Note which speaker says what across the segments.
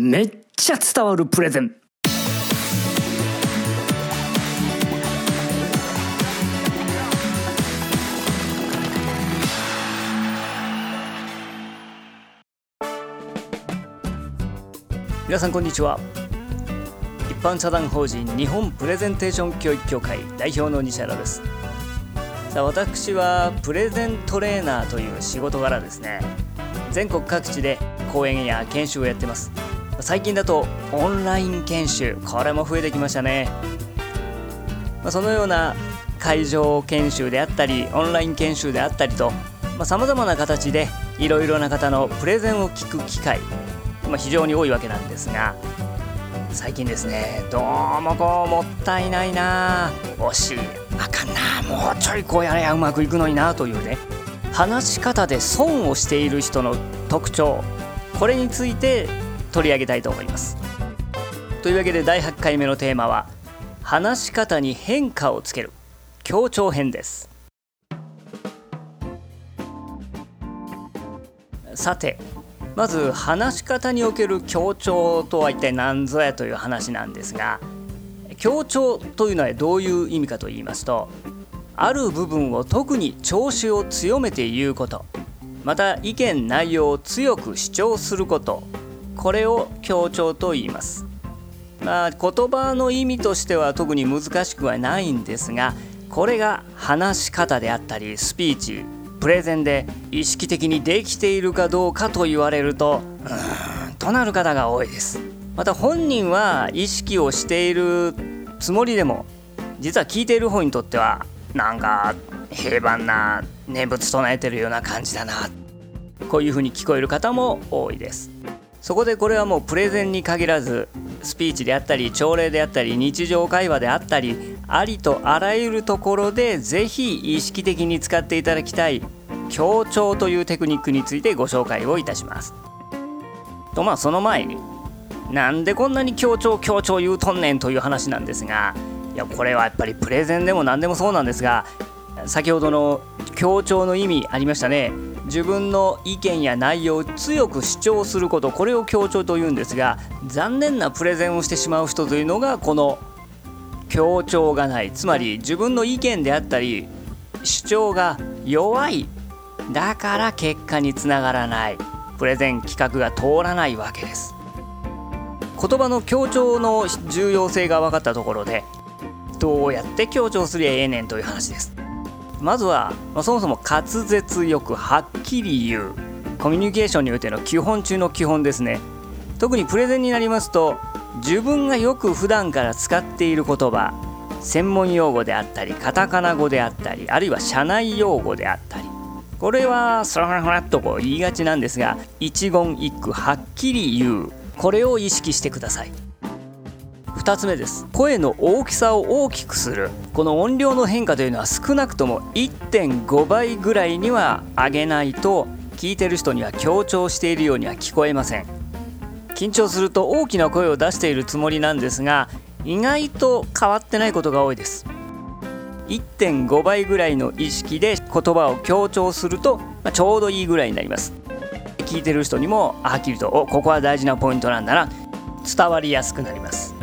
Speaker 1: めっちゃ伝わるプレゼン。皆さんこんにちは。一般社団法人日本プレゼンテーション教育協会代表の西原です。さあ私はプレゼントレーナーという仕事柄ですね。全国各地で講演や研修をやってます。最近だとオンライン研修これも増えてきましたね、まあ、そのような会場研修であったりオンライン研修であったりとさまざ、まな形でいろいろな方のプレゼンを聞く機会まあ、非常に多いわけなんですが最近ですねどうもこうもったいないな惜しいあかんなもうちょいこうやれやうまくいくのになというね話し方で損をしている人の特徴これについて取り上げたいと思います。というわけで第8回目のテーマは話し方に変化をつける。強調編です。さてまず話し方における強調とは一体何ぞやという話なんですが強調というのはどういう意味かと言いますとある部分を特に調子を強めて言うことまた意見内容を強く主張することこれを強調と言います。まあ言葉の意味としては特に難しくはないんですがこれが話し方であったりスピーチプレゼンで意識的にできているかどうかと言われるとうーんとなる方が多いです。また本人は意識をしているつもりでも実は聞いている方にとってはなんか平凡な念仏唱えてるような感じだなこういうふうに聞こえる方も多いです。そこでこれはもうプレゼンに限らずスピーチであったり朝礼であったり日常会話であったりありとあらゆるところでぜひ意識的に使っていただきたい強調というテクニックについてご紹介をいたします。とまあその前になんでこんなに強調強調言うとんねんという話なんですがいやこれはやっぱりプレゼンでも何でもそうなんですが先ほどの強調の意味ありましたね自分の意見や内容を強く主張することこれを強調というんですが残念なプレゼンをしてしまう人というのがこの強調がない。つまり自分の意見であったり主張が弱い。だから結果につながらない。プレゼン企画が通らないわけです。言葉の強調の重要性が分かったところでどうやって強調すりゃええねんという話です。まずは、まあ、そもそも滑舌よくはっきり言うコミュニケーションにおいての基本中の基本ですね。特にプレゼンになりますと自分がよく普段から使っている言葉専門用語であったりカタカナ語であったりあるいは社内用語であったり。これはそらふらっとこう言いがちなんですが一言一句はっきり言う。これを意識してください。2つ目です。声の大きさを大きくする。この音量の変化というのは少なくとも1.5倍ぐらいには上げないと聞いてる人には強調しているようには聞こえません。緊張すると大きな声を出しているつもりなんですが意外と変わってないことが多いです。1.5倍ぐらいの意識で言葉を強調すると、まあ、ちょうどいいぐらいになります。聞いてる人にもはっきりとおここは大事なポイントなんだな。伝わりやすくなります。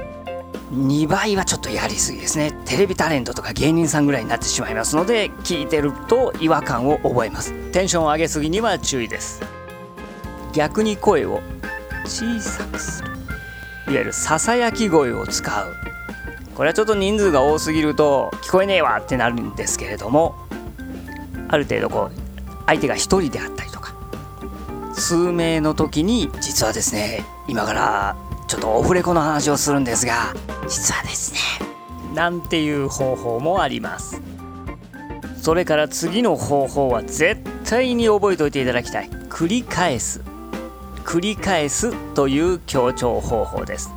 Speaker 1: 2倍はちょっとやりすぎですね。テレビタレントとか芸人さんぐらいになってしまいますので聞いてると違和感を覚えます。テンションを上げすぎには注意です。逆に声を小さくする。いわゆるささやき声を使う。これはちょっと人数が多すぎると聞こえねえわってなるんですけれどもある程度こう相手が1人であったりとか数名の時に実はですね今からちょっとオフレコの話をするんですが実はですねなんていう方法もあります。それから次の方法は絶対に覚えておいていただきたい。繰り返す。繰り返すという強調方法です。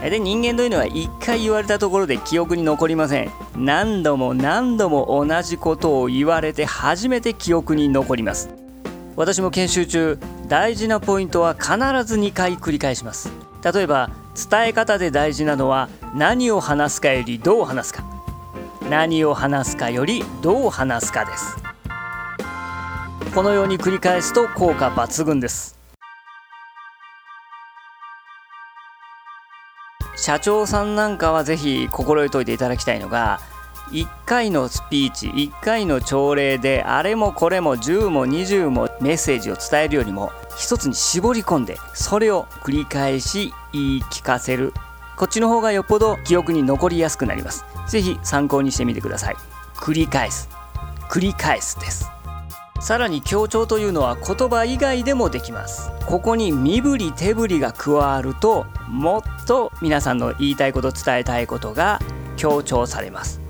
Speaker 1: で人間というのは一回言われたところで記憶に残りません。何度も何度も同じことを言われて初めて記憶に残ります。私も研修中大事なポイントは必ず2回繰り返します。例えば伝え方で大事なのは何を話すかよりどう話すか。何を話すかよりどう話すかです。このように繰り返すと効果抜群です。社長さんなんかは是非心得といていただきたいのが1回のスピーチ1回の朝礼であれもこれも10も20もメッセージを伝えるよりも一つに絞り込んでそれを繰り返し言い聞かせる。こっちの方がよっぽど記憶に残りやすくなります。是非参考にしてみてください。繰り返す。繰り返すです。さらに強調というのは言葉以外でもできます。ここに身振り手振りが加わるともっと皆さんの言いたいこと伝えたいことが強調されます。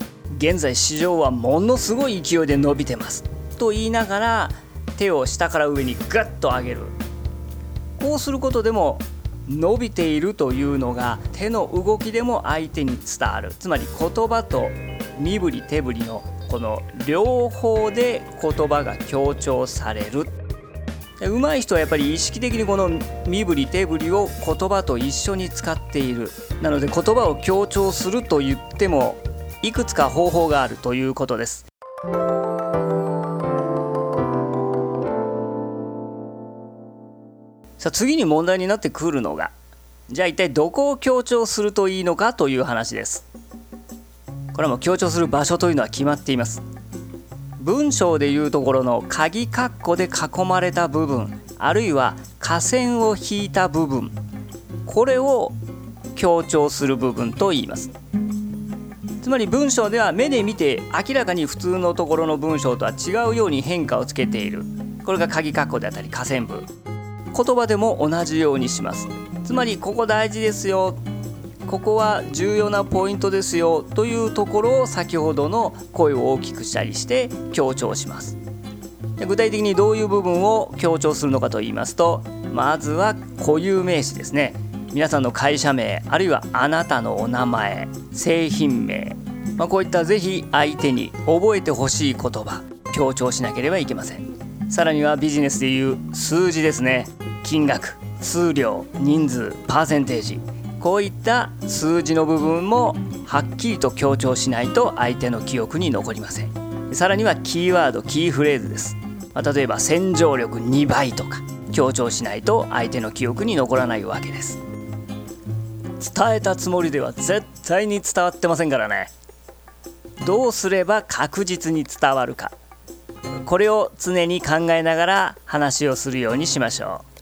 Speaker 1: 現在市場はものすごい勢いで伸びてます。と言いながら手を下から上にグッと上げる。こうすることでも伸びているというのが手の動きでも相手に伝わる。つまり言葉と身振り手振りのこの両方で言葉が強調される。上手い人はやっぱり意識的にこの身振り手振りを言葉と一緒に使っている。なので言葉を強調すると言ってもいくつか方法があるということです。さあ次に問題になってくるのがじゃあ一体どこを強調するといいのかという話です。これはもう強調する場所というのは決まっています。文章でいうところの鍵括弧で囲まれた部分あるいは下線を引いた部分これを強調する部分と言います。つまり文章では目で見て明らかに普通のところの文章とは違うように変化をつけている。これが鍵括弧であったり下線部言葉でも同じようにします。つまりここ大事ですよ。ここは重要なポイントですよ。というところを先ほどの声を大きくしたりして強調します。具体的にどういう部分を強調するのかと言いますとまずは固有名詞ですね。皆さんの会社名あるいはあなたのお名前製品名、まあ、こういった是非相手に覚えてほしい言葉強調しなければいけません。さらにはビジネスでいう数字ですね。金額数量人数パーセンテージ。こういった数字の部分もはっきりと強調しないと相手の記憶に残りません。さらにはキーワードキーフレーズです、まあ、例えば洗浄力2倍とか強調しないと相手の記憶に残らないわけです。伝えたつもりでは絶対に伝わってませんからね。どうすれば確実に伝わるか。これを常に考えながら話をするようにしましょう。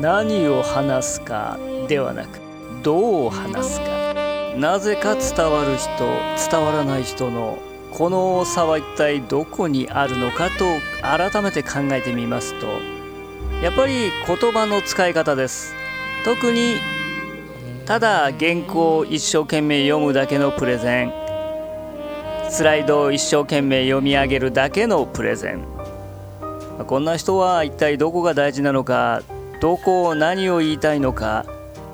Speaker 1: 何を話すかではなくどう話すか？なぜか伝わる人伝わらない人のこの差は一体どこにあるのかと改めて考えてみますとやっぱり言葉の使い方です。特にただ原稿を一生懸命読むだけのプレゼン。スライドを一生懸命読み上げるだけのプレゼン。こんな人は一体どこが大事なのかどこを何を言いたいのか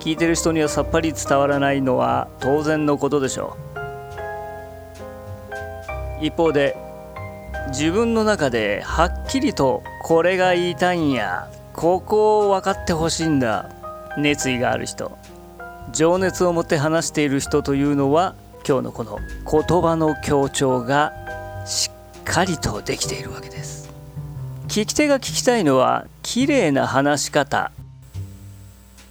Speaker 1: 聞いてる人にはさっぱり伝わらないのは当然のことでしょう。一方で自分の中ではっきりとこれが言いたいんやここを分かってほしいんだ熱意がある人。情熱を持って話している人というのは今日のこの言葉の強調がしっかりとできているわけです。聞き手が聞きたいのは綺麗な話し方。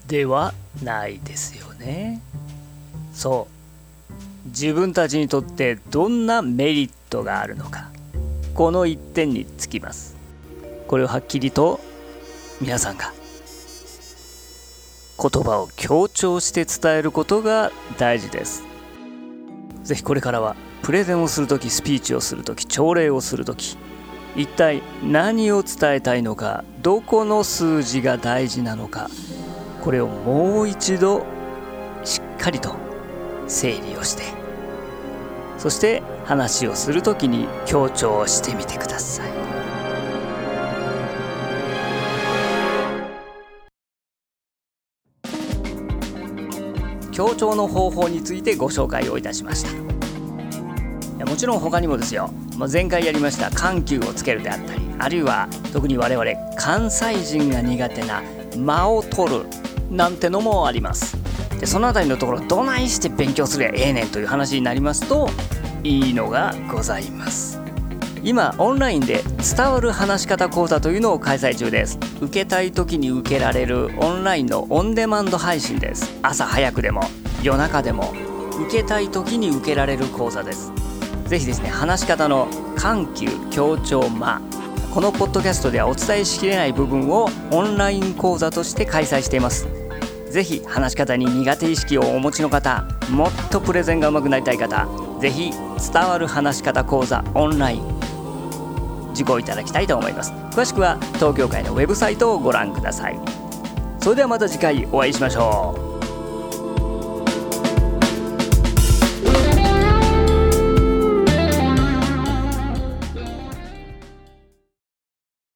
Speaker 1: ではないですよね。そう自分たちにとってどんなメリットがあるのかこの一点につきます。これをはっきりと皆さんが言葉を強調して伝えることが大事です。ぜひこれからはプレゼンをする時スピーチをする時朝礼をする時一体何を伝えたいのかどこの数字が大事なのかこれをもう一度しっかりと整理をしてそして話をする時に強調してみてください。強調の方法についてご紹介をいたしました。もちろん他にもですよ。まあ前回やりました緩急をつけるであったりあるいは特に我々関西人が苦手な間を取るなんてのもあります。でその辺りのところどないして勉強すりゃええねんという話になりますといいのがございます。今オンラインで伝わる話し方講座というのを開催中です。受けたい時に受けられるオンラインのオンデマンド配信です。朝早くでも夜中でも受けたい時に受けられる講座です。ぜひですね話し方の緩急強調間このポッドキャストではお伝えしきれない部分をオンライン講座として開催しています。ぜひ話し方に苦手意識をお持ちの方もっとプレゼンが上手くなりたい方ぜひ伝わる話し方講座オンライン受講いただきたいと思います。詳しくは東京会のウェブサイトをご覧ください。それではまた次回お会いしましょう。